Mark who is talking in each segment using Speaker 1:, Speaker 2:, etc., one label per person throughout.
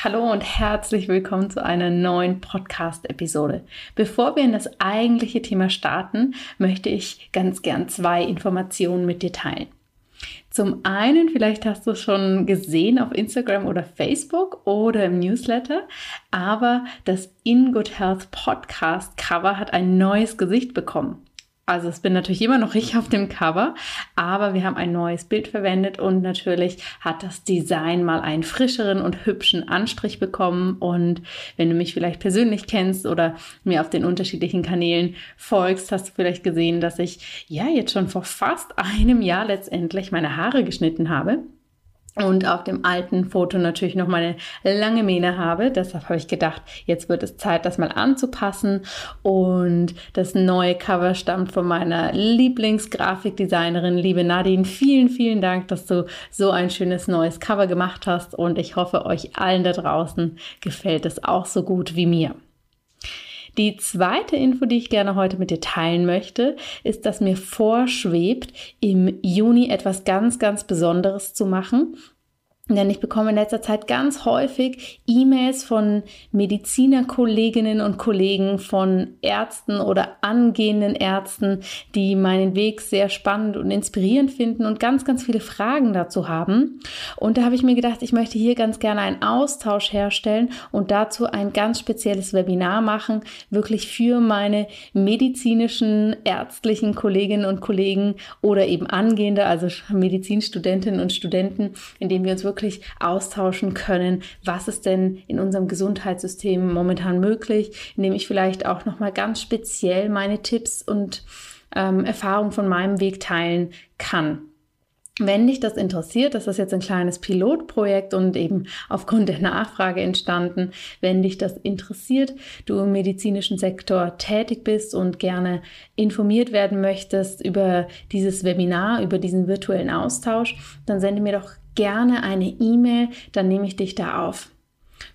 Speaker 1: Hallo und herzlich willkommen zu einer neuen Podcast-Episode. Bevor wir in das eigentliche Thema starten, möchte ich ganz gern zwei Informationen mit dir teilen. Zum einen, vielleicht hast du es schon gesehen auf Instagram oder Facebook oder im Newsletter, aber das In Good Health Podcast Cover hat ein neues Gesicht bekommen. Also es bin natürlich immer noch ich auf dem Cover, aber wir haben ein neues Bild verwendet und natürlich hat das Design mal einen frischeren und hübschen Anstrich bekommen. Und wenn du mich vielleicht persönlich kennst oder mir auf den unterschiedlichen Kanälen folgst, hast du vielleicht gesehen, dass ich ja jetzt schon vor fast einem Jahr letztendlich meine Haare geschnitten habe und auf dem alten Foto natürlich noch meine lange Mähne habe. Deshalb habe ich gedacht, jetzt wird es Zeit, das mal anzupassen. Und das neue Cover stammt von meiner Lieblingsgrafikdesignerin, liebe Nadine. Vielen, vielen Dank, dass du so ein schönes neues Cover gemacht hast. Und ich hoffe, euch allen da draußen gefällt es auch so gut wie mir. Die zweite Info, die ich gerne heute mit dir teilen möchte, ist, dass mir vorschwebt, im Juni etwas ganz, ganz Besonderes zu machen. Denn ich bekomme in letzter Zeit ganz häufig E-Mails von Medizinerkolleginnen und Kollegen, von Ärzten oder angehenden Ärzten, die meinen Weg sehr spannend und inspirierend finden und ganz, ganz viele Fragen dazu haben. Und da habe ich mir gedacht, ich möchte hier ganz gerne einen Austausch herstellen und dazu ein ganz spezielles Webinar machen, wirklich für meine medizinischen, ärztlichen Kolleginnen und Kollegen oder eben angehende, also Medizinstudentinnen und Studenten, in dem wir uns wirklich wirklich austauschen können, was ist denn in unserem Gesundheitssystem momentan möglich, indem ich vielleicht auch nochmal ganz speziell meine Tipps und ähm, Erfahrungen von meinem Weg teilen kann. Wenn dich das interessiert, das ist jetzt ein kleines Pilotprojekt und eben aufgrund der Nachfrage entstanden. Wenn dich das interessiert, du im medizinischen Sektor tätig bist und gerne informiert werden möchtest über dieses Webinar, über diesen virtuellen Austausch, dann sende mir doch gerne eine E-Mail, dann nehme ich dich da auf.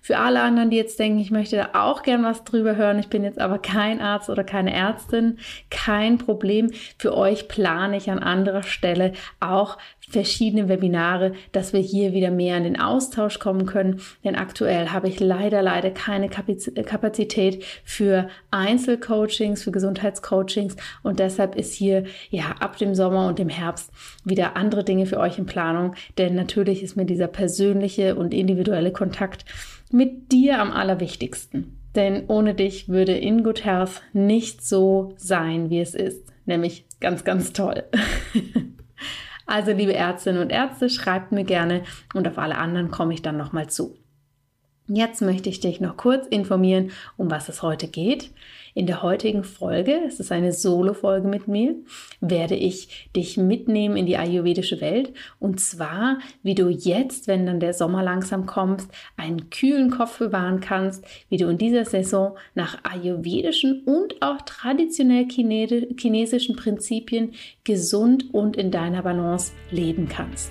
Speaker 1: Für alle anderen, die jetzt denken, ich möchte da auch gern was drüber hören, ich bin jetzt aber kein Arzt oder keine Ärztin, kein Problem. Für euch plane ich an anderer Stelle auch verschiedene Webinare, dass wir hier wieder mehr in den Austausch kommen können. Denn aktuell habe ich leider, leider keine Kapazität für Einzelcoachings, für Gesundheitscoachings und deshalb ist hier ja ab dem Sommer und dem Herbst wieder andere Dinge für euch in Planung. Denn natürlich ist mir dieser persönliche und individuelle Kontakt mit dir am allerwichtigsten. Denn ohne dich würde In Good Health nicht so sein, wie es ist. Nämlich ganz, ganz toll. Also, liebe Ärztinnen und Ärzte, schreibt mir gerne und auf alle anderen komme ich dann nochmal zu. Jetzt möchte ich dich noch kurz informieren, um was es heute geht. In der heutigen Folge, es ist eine Solo-Folge mit mir, werde ich dich mitnehmen in die ayurvedische Welt und zwar, wie du jetzt, wenn dann der Sommer langsam kommt, einen kühlen Kopf bewahren kannst, wie du in dieser Saison nach ayurvedischen und auch traditionell chinesischen Prinzipien gesund und in deiner Balance leben kannst.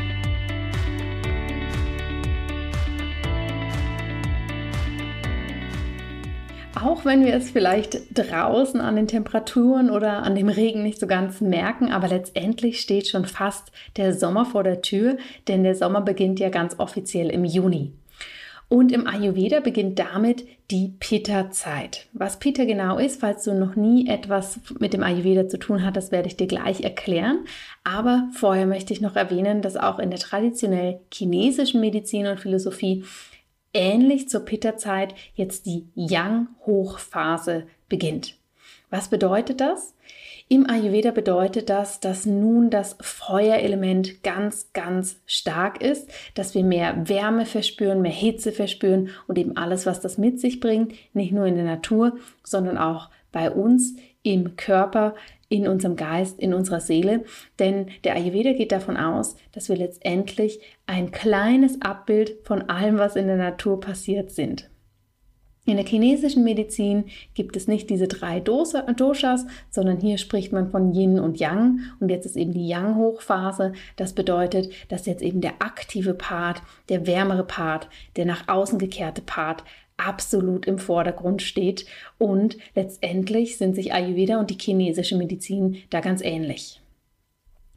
Speaker 1: Auch wenn wir es vielleicht draußen an den Temperaturen oder an dem Regen nicht so ganz merken, aber letztendlich steht schon fast der Sommer vor der Tür, denn der Sommer beginnt ja ganz offiziell im Juni. Und im Ayurveda beginnt damit die Pitta-Zeit. Was Pitta genau ist, falls du noch nie etwas mit dem Ayurveda zu tun hattest, werde ich dir gleich erklären. Aber vorher möchte ich noch erwähnen, dass auch in der traditionell chinesischen Medizin und Philosophie ähnlich zur Pitta-Zeit jetzt die Yang-Hochphase beginnt. Was bedeutet das? Im Ayurveda bedeutet das, dass nun das Feuerelement ganz, ganz stark ist, dass wir mehr Wärme verspüren, mehr Hitze verspüren und eben alles, was das mit sich bringt, nicht nur in der Natur, sondern auch bei uns im Körper, in unserem Geist, in unserer Seele. Denn der Ayurveda geht davon aus, dass wir letztendlich ein kleines Abbild von allem, was in der Natur passiert sind. In der chinesischen Medizin gibt es nicht diese drei Doshas, sondern hier spricht man von Yin und Yang. Und jetzt ist eben die Yang-Hochphase. Das bedeutet, dass jetzt eben der aktive Part, der wärmere Part, der nach außen gekehrte Part absolut im Vordergrund steht. Und letztendlich sind sich Ayurveda und die chinesische Medizin da ganz ähnlich.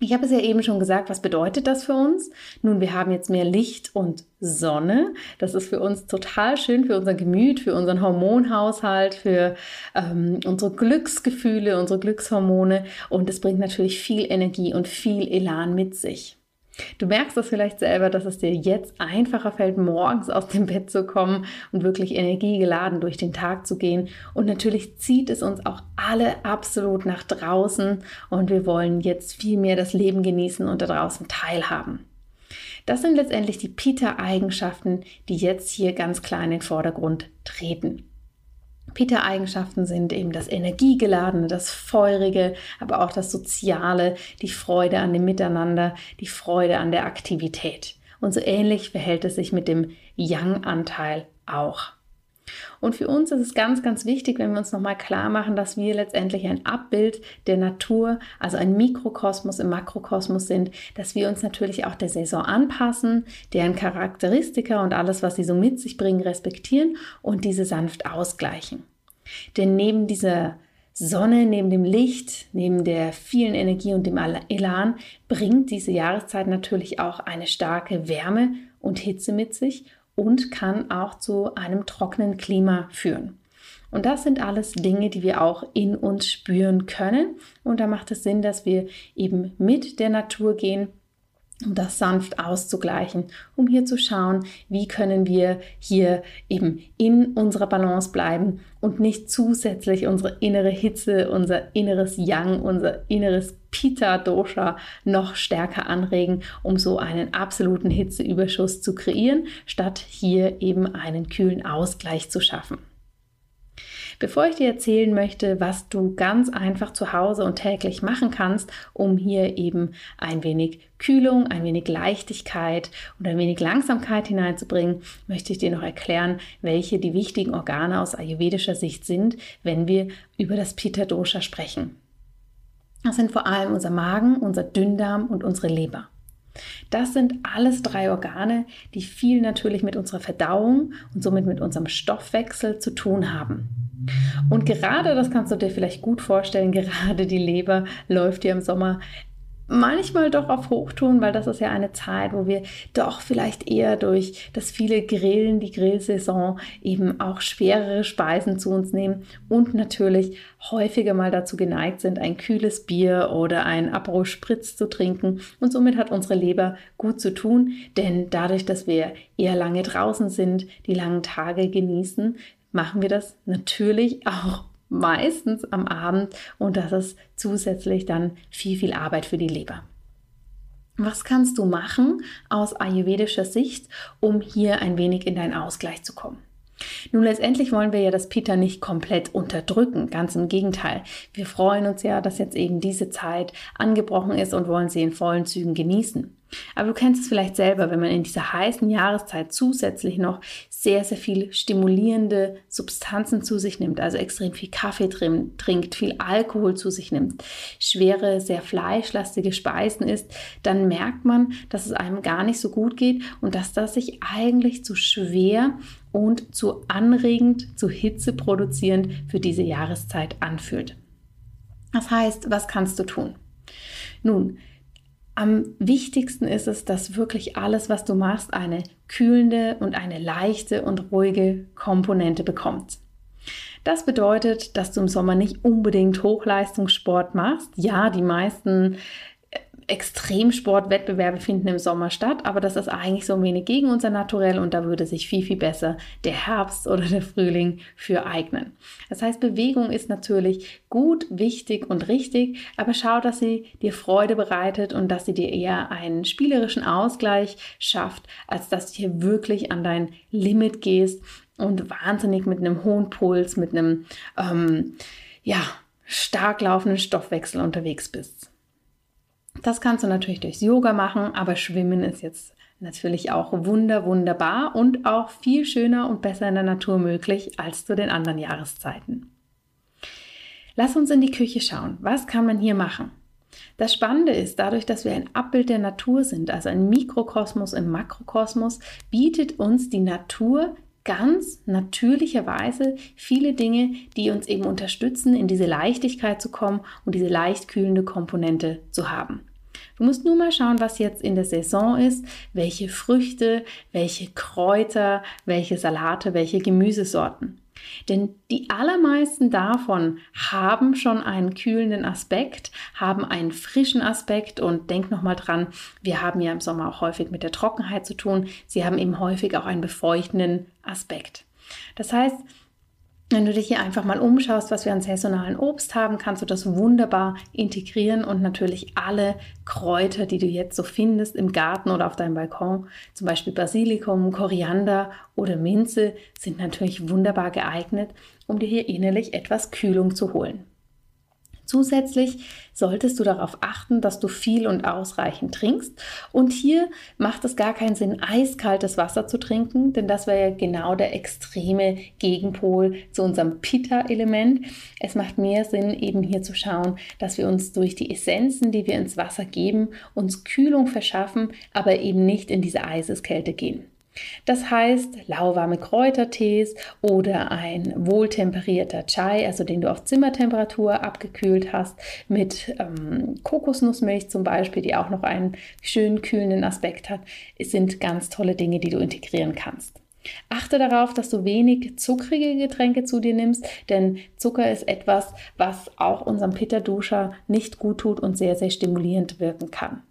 Speaker 1: Ich habe es ja eben schon gesagt, was bedeutet das für uns? Nun, wir haben jetzt mehr Licht und Sonne. Das ist für uns total schön, für unser Gemüt, für unseren Hormonhaushalt, für ähm, unsere Glücksgefühle, unsere Glückshormone. Und es bringt natürlich viel Energie und viel Elan mit sich. Du merkst das vielleicht selber, dass es dir jetzt einfacher fällt, morgens aus dem Bett zu kommen und wirklich energiegeladen durch den Tag zu gehen. Und natürlich zieht es uns auch alle absolut nach draußen und wir wollen jetzt viel mehr das Leben genießen und da draußen teilhaben. Das sind letztendlich die Peter-Eigenschaften, die jetzt hier ganz klar in den Vordergrund treten. Peter-Eigenschaften sind eben das Energiegeladene, das Feurige, aber auch das Soziale, die Freude an dem Miteinander, die Freude an der Aktivität. Und so ähnlich verhält es sich mit dem Yang-Anteil auch. Und für uns ist es ganz, ganz wichtig, wenn wir uns nochmal klar machen, dass wir letztendlich ein Abbild der Natur, also ein Mikrokosmos im Makrokosmos sind, dass wir uns natürlich auch der Saison anpassen, deren Charakteristika und alles, was sie so mit sich bringen, respektieren und diese sanft ausgleichen. Denn neben dieser Sonne, neben dem Licht, neben der vielen Energie und dem Elan bringt diese Jahreszeit natürlich auch eine starke Wärme und Hitze mit sich und kann auch zu einem trockenen Klima führen. Und das sind alles Dinge, die wir auch in uns spüren können. Und da macht es Sinn, dass wir eben mit der Natur gehen um das sanft auszugleichen, um hier zu schauen, wie können wir hier eben in unserer Balance bleiben und nicht zusätzlich unsere innere Hitze, unser inneres Yang, unser inneres Pitta-Dosha noch stärker anregen, um so einen absoluten Hitzeüberschuss zu kreieren, statt hier eben einen kühlen Ausgleich zu schaffen. Bevor ich dir erzählen möchte, was du ganz einfach zu Hause und täglich machen kannst, um hier eben ein wenig Kühlung, ein wenig Leichtigkeit und ein wenig Langsamkeit hineinzubringen, möchte ich dir noch erklären, welche die wichtigen Organe aus ayurvedischer Sicht sind, wenn wir über das Pitta Dosha sprechen. Das sind vor allem unser Magen, unser Dünndarm und unsere Leber. Das sind alles drei Organe, die viel natürlich mit unserer Verdauung und somit mit unserem Stoffwechsel zu tun haben. Und gerade, das kannst du dir vielleicht gut vorstellen, gerade die Leber läuft ja im Sommer manchmal doch auf Hochtun, weil das ist ja eine Zeit, wo wir doch vielleicht eher durch das viele Grillen, die Grillsaison eben auch schwerere Speisen zu uns nehmen und natürlich häufiger mal dazu geneigt sind, ein kühles Bier oder ein Aperol Spritz zu trinken. Und somit hat unsere Leber gut zu tun, denn dadurch, dass wir eher lange draußen sind, die langen Tage genießen, machen wir das natürlich auch meistens am Abend und das ist zusätzlich dann viel, viel Arbeit für die Leber. Was kannst du machen aus ayurvedischer Sicht, um hier ein wenig in deinen Ausgleich zu kommen? Nun, letztendlich wollen wir ja das Peter nicht komplett unterdrücken. Ganz im Gegenteil. Wir freuen uns ja, dass jetzt eben diese Zeit angebrochen ist und wollen sie in vollen Zügen genießen. Aber du kennst es vielleicht selber, wenn man in dieser heißen Jahreszeit zusätzlich noch sehr, sehr viel stimulierende Substanzen zu sich nimmt, also extrem viel Kaffee trinkt, viel Alkohol zu sich nimmt, schwere, sehr fleischlastige Speisen isst, dann merkt man, dass es einem gar nicht so gut geht und dass das sich eigentlich zu schwer und zu anregend, zu hitzeproduzierend für diese Jahreszeit anfühlt. Das heißt, was kannst du tun? Nun, am wichtigsten ist es, dass wirklich alles, was du machst, eine kühlende und eine leichte und ruhige Komponente bekommt. Das bedeutet, dass du im Sommer nicht unbedingt Hochleistungssport machst. Ja, die meisten Extremsportwettbewerbe finden im Sommer statt, aber das ist eigentlich so ein wenig gegen unser Naturell und da würde sich viel, viel besser der Herbst oder der Frühling für eignen. Das heißt, Bewegung ist natürlich gut, wichtig und richtig, aber schau, dass sie dir Freude bereitet und dass sie dir eher einen spielerischen Ausgleich schafft, als dass du hier wirklich an dein Limit gehst und wahnsinnig mit einem hohen Puls, mit einem, ähm, ja, stark laufenden Stoffwechsel unterwegs bist. Das kannst du natürlich durchs Yoga machen, aber Schwimmen ist jetzt natürlich auch wunder, wunderbar und auch viel schöner und besser in der Natur möglich als zu den anderen Jahreszeiten. Lass uns in die Küche schauen. Was kann man hier machen? Das Spannende ist, dadurch, dass wir ein Abbild der Natur sind, also ein Mikrokosmos im Makrokosmos, bietet uns die Natur ganz natürlicherweise viele Dinge, die uns eben unterstützen, in diese Leichtigkeit zu kommen und diese leicht kühlende Komponente zu haben. Du musst nur mal schauen, was jetzt in der Saison ist, welche Früchte, welche Kräuter, welche Salate, welche Gemüsesorten. Denn die allermeisten davon haben schon einen kühlenden Aspekt, haben einen frischen Aspekt und denk nochmal dran, wir haben ja im Sommer auch häufig mit der Trockenheit zu tun. Sie haben eben häufig auch einen befeuchtenden Aspekt. Das heißt, wenn du dich hier einfach mal umschaust, was wir an saisonalen Obst haben, kannst du das wunderbar integrieren und natürlich alle Kräuter, die du jetzt so findest im Garten oder auf deinem Balkon, zum Beispiel Basilikum, Koriander oder Minze, sind natürlich wunderbar geeignet, um dir hier innerlich etwas Kühlung zu holen. Zusätzlich solltest du darauf achten, dass du viel und ausreichend trinkst. Und hier macht es gar keinen Sinn, eiskaltes Wasser zu trinken, denn das wäre ja genau der extreme Gegenpol zu unserem Pitta-Element. Es macht mehr Sinn, eben hier zu schauen, dass wir uns durch die Essenzen, die wir ins Wasser geben, uns Kühlung verschaffen, aber eben nicht in diese Eiseskälte gehen. Das heißt, lauwarme Kräutertees oder ein wohltemperierter Chai, also den du auf Zimmertemperatur abgekühlt hast, mit ähm, Kokosnussmilch zum Beispiel, die auch noch einen schönen kühlenden Aspekt hat, sind ganz tolle Dinge, die du integrieren kannst. Achte darauf, dass du wenig zuckrige Getränke zu dir nimmst, denn Zucker ist etwas, was auch unserem Pitta-Duscher nicht gut tut und sehr, sehr stimulierend wirken kann.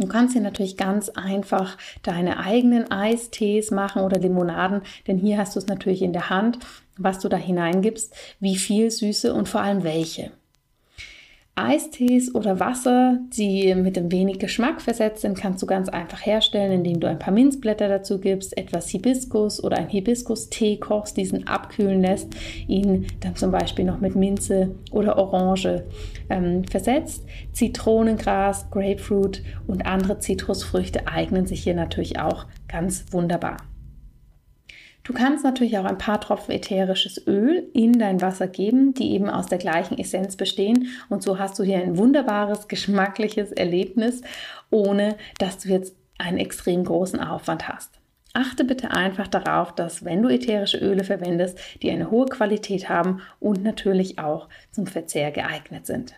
Speaker 1: Du kannst hier natürlich ganz einfach deine eigenen Eistees machen oder Limonaden, denn hier hast du es natürlich in der Hand, was du da hineingibst, wie viel Süße und vor allem welche. Eistees oder Wasser, die mit einem wenig Geschmack versetzt sind, kannst du ganz einfach herstellen, indem du ein paar Minzblätter dazu gibst, etwas Hibiskus oder ein Hibiskus-Tee kochst, diesen abkühlen lässt, ihn dann zum Beispiel noch mit Minze oder Orange ähm, versetzt. Zitronengras, Grapefruit und andere Zitrusfrüchte eignen sich hier natürlich auch ganz wunderbar. Du kannst natürlich auch ein paar Tropfen ätherisches Öl in dein Wasser geben, die eben aus der gleichen Essenz bestehen. Und so hast du hier ein wunderbares, geschmackliches Erlebnis, ohne dass du jetzt einen extrem großen Aufwand hast. Achte bitte einfach darauf, dass wenn du ätherische Öle verwendest, die eine hohe Qualität haben und natürlich auch zum Verzehr geeignet sind.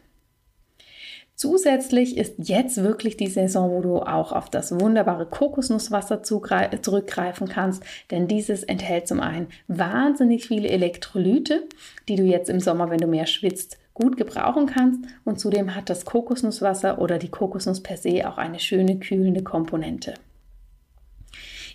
Speaker 1: Zusätzlich ist jetzt wirklich die Saison, wo du auch auf das wunderbare Kokosnusswasser zurückgreifen kannst, denn dieses enthält zum einen wahnsinnig viele Elektrolyte, die du jetzt im Sommer, wenn du mehr schwitzt, gut gebrauchen kannst und zudem hat das Kokosnusswasser oder die Kokosnuss per se auch eine schöne kühlende Komponente.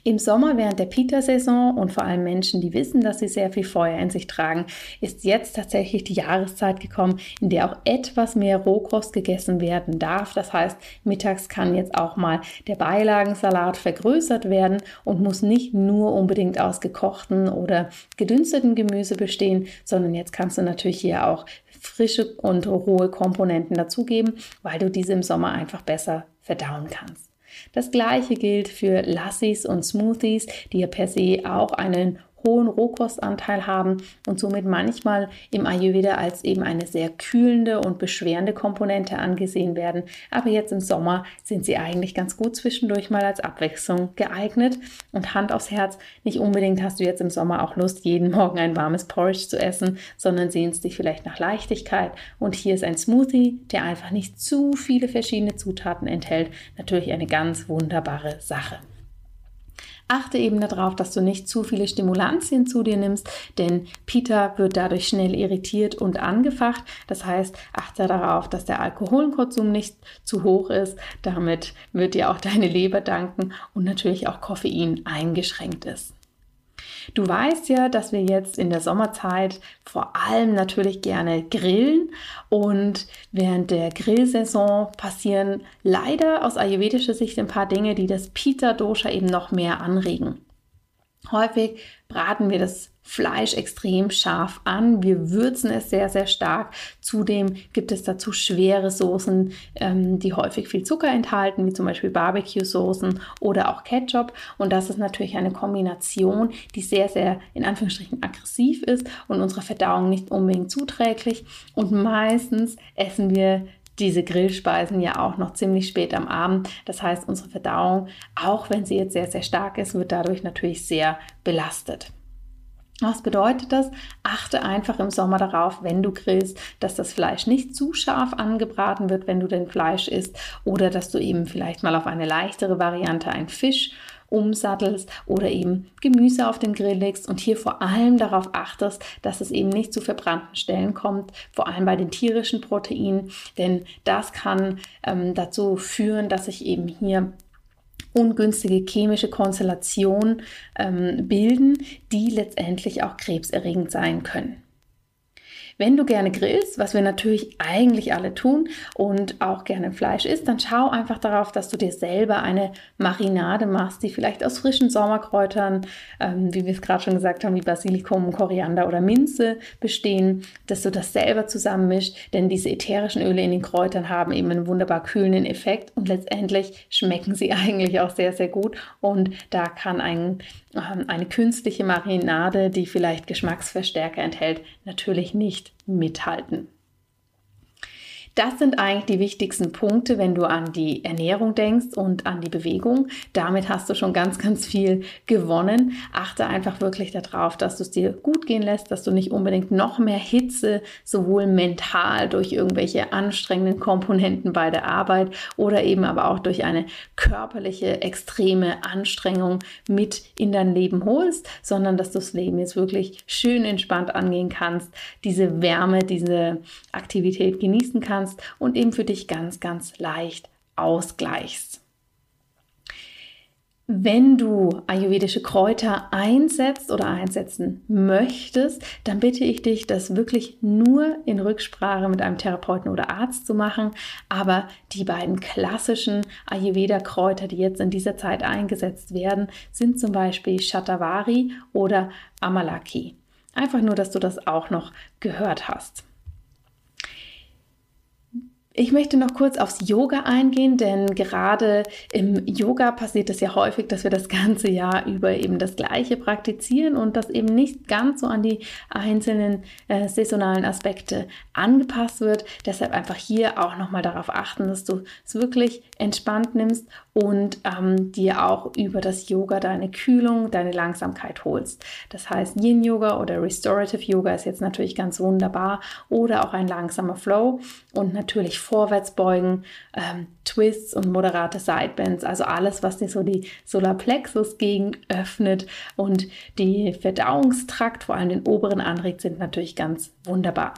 Speaker 1: Im Sommer während der Pita-Saison und vor allem Menschen, die wissen, dass sie sehr viel Feuer in sich tragen, ist jetzt tatsächlich die Jahreszeit gekommen, in der auch etwas mehr Rohkost gegessen werden darf. Das heißt, mittags kann jetzt auch mal der Beilagensalat vergrößert werden und muss nicht nur unbedingt aus gekochten oder gedünsteten Gemüse bestehen, sondern jetzt kannst du natürlich hier auch frische und rohe Komponenten dazugeben, weil du diese im Sommer einfach besser verdauen kannst. Das gleiche gilt für Lassis und Smoothies, die ja per se auch einen hohen Rohkostanteil haben und somit manchmal im Ayurveda als eben eine sehr kühlende und beschwerende Komponente angesehen werden. Aber jetzt im Sommer sind sie eigentlich ganz gut zwischendurch mal als Abwechslung geeignet. Und Hand aufs Herz, nicht unbedingt hast du jetzt im Sommer auch Lust, jeden Morgen ein warmes Porridge zu essen, sondern sehnst dich vielleicht nach Leichtigkeit. Und hier ist ein Smoothie, der einfach nicht zu viele verschiedene Zutaten enthält, natürlich eine ganz wunderbare Sache. Achte eben darauf, dass du nicht zu viele Stimulantien zu dir nimmst, denn Pita wird dadurch schnell irritiert und angefacht. Das heißt, achte darauf, dass der Alkoholkonsum nicht zu hoch ist. Damit wird dir auch deine Leber danken und natürlich auch Koffein eingeschränkt ist. Du weißt ja, dass wir jetzt in der Sommerzeit vor allem natürlich gerne grillen und während der Grillsaison passieren leider aus ayurvedischer Sicht ein paar Dinge, die das Pita-Dosha eben noch mehr anregen. Häufig braten wir das Fleisch extrem scharf an. Wir würzen es sehr, sehr stark. Zudem gibt es dazu schwere Soßen, ähm, die häufig viel Zucker enthalten, wie zum Beispiel Barbecue-Soßen oder auch Ketchup. Und das ist natürlich eine Kombination, die sehr, sehr in Anführungsstrichen aggressiv ist und unserer Verdauung nicht unbedingt zuträglich. Und meistens essen wir diese Grillspeisen ja auch noch ziemlich spät am Abend. Das heißt, unsere Verdauung, auch wenn sie jetzt sehr, sehr stark ist, wird dadurch natürlich sehr belastet. Was bedeutet das? Achte einfach im Sommer darauf, wenn du grillst, dass das Fleisch nicht zu scharf angebraten wird, wenn du den Fleisch isst, oder dass du eben vielleicht mal auf eine leichtere Variante, ein Fisch umsattelst oder eben Gemüse auf den Grill legst und hier vor allem darauf achtest, dass es eben nicht zu verbrannten Stellen kommt, vor allem bei den tierischen Proteinen, denn das kann ähm, dazu führen, dass sich eben hier ungünstige chemische Konstellationen ähm, bilden, die letztendlich auch krebserregend sein können. Wenn du gerne grillst, was wir natürlich eigentlich alle tun und auch gerne Fleisch isst, dann schau einfach darauf, dass du dir selber eine Marinade machst, die vielleicht aus frischen Sommerkräutern, ähm, wie wir es gerade schon gesagt haben, wie Basilikum, Koriander oder Minze bestehen, dass du das selber zusammenmischst, denn diese ätherischen Öle in den Kräutern haben eben einen wunderbar kühlenden Effekt und letztendlich schmecken sie eigentlich auch sehr, sehr gut und da kann ein eine künstliche Marinade, die vielleicht Geschmacksverstärker enthält, natürlich nicht mithalten. Das sind eigentlich die wichtigsten Punkte, wenn du an die Ernährung denkst und an die Bewegung. Damit hast du schon ganz, ganz viel gewonnen. Achte einfach wirklich darauf, dass du es dir gut gehen lässt, dass du nicht unbedingt noch mehr Hitze, sowohl mental durch irgendwelche anstrengenden Komponenten bei der Arbeit oder eben aber auch durch eine körperliche extreme Anstrengung mit in dein Leben holst, sondern dass du das Leben jetzt wirklich schön entspannt angehen kannst, diese Wärme, diese Aktivität genießen kannst kannst und eben für dich ganz, ganz leicht ausgleichst. Wenn du ayurvedische Kräuter einsetzt oder einsetzen möchtest, dann bitte ich dich, das wirklich nur in Rücksprache mit einem Therapeuten oder Arzt zu machen. Aber die beiden klassischen Ayurveda-Kräuter, die jetzt in dieser Zeit eingesetzt werden, sind zum Beispiel Shatavari oder Amalaki. Einfach nur, dass du das auch noch gehört hast. Ich möchte noch kurz aufs Yoga eingehen, denn gerade im Yoga passiert es ja häufig, dass wir das ganze Jahr über eben das Gleiche praktizieren und das eben nicht ganz so an die einzelnen äh, saisonalen Aspekte angepasst wird. Deshalb einfach hier auch nochmal darauf achten, dass du es wirklich entspannt nimmst und ähm, dir auch über das Yoga deine Kühlung, deine Langsamkeit holst. Das heißt, Yin Yoga oder Restorative Yoga ist jetzt natürlich ganz wunderbar oder auch ein langsamer Flow und natürlich Vorwärtsbeugen, ähm, Twists und moderate Sidebends, also alles, was dir so die Solarplexus-Gegend öffnet und die Verdauungstrakt, vor allem den oberen anregt, sind natürlich ganz wunderbar.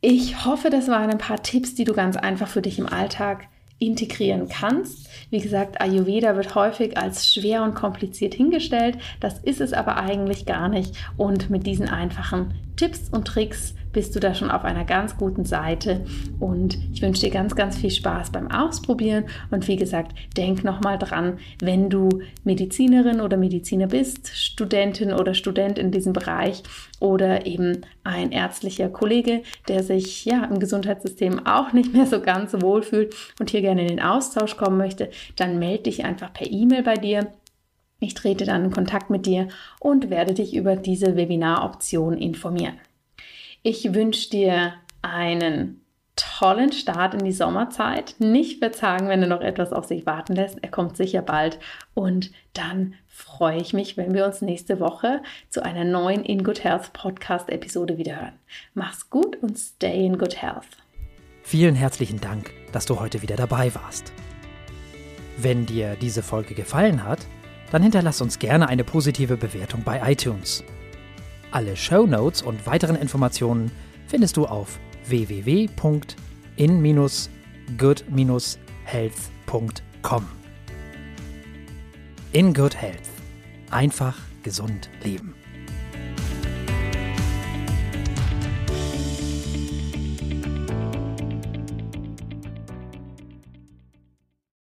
Speaker 1: Ich hoffe, das waren ein paar Tipps, die du ganz einfach für dich im Alltag integrieren kannst. Wie gesagt, Ayurveda wird häufig als schwer und kompliziert hingestellt. Das ist es aber eigentlich gar nicht. Und mit diesen einfachen Tipps und Tricks bist du da schon auf einer ganz guten Seite. Und ich wünsche dir ganz, ganz viel Spaß beim Ausprobieren. Und wie gesagt, denk nochmal dran, wenn du Medizinerin oder Mediziner bist, Studentin oder Student in diesem Bereich oder eben ein ärztlicher Kollege, der sich ja im Gesundheitssystem auch nicht mehr so ganz wohl fühlt und hier gerne in den Austausch kommen möchte, dann melde dich einfach per E-Mail bei dir. Ich trete dann in Kontakt mit dir und werde dich über diese Webinaroption informieren. Ich wünsche dir einen tollen Start in die Sommerzeit. Nicht verzagen, wenn er noch etwas auf sich warten lässt. Er kommt sicher bald. Und dann freue ich mich, wenn wir uns nächste Woche zu einer neuen In Good Health Podcast Episode wieder hören. Mach's gut und stay in good health.
Speaker 2: Vielen herzlichen Dank, dass du heute wieder dabei warst. Wenn dir diese Folge gefallen hat, dann hinterlass uns gerne eine positive Bewertung bei iTunes. Alle Show Notes und weiteren Informationen findest du auf www.in-good-health.com. In Good Health. Einfach gesund leben.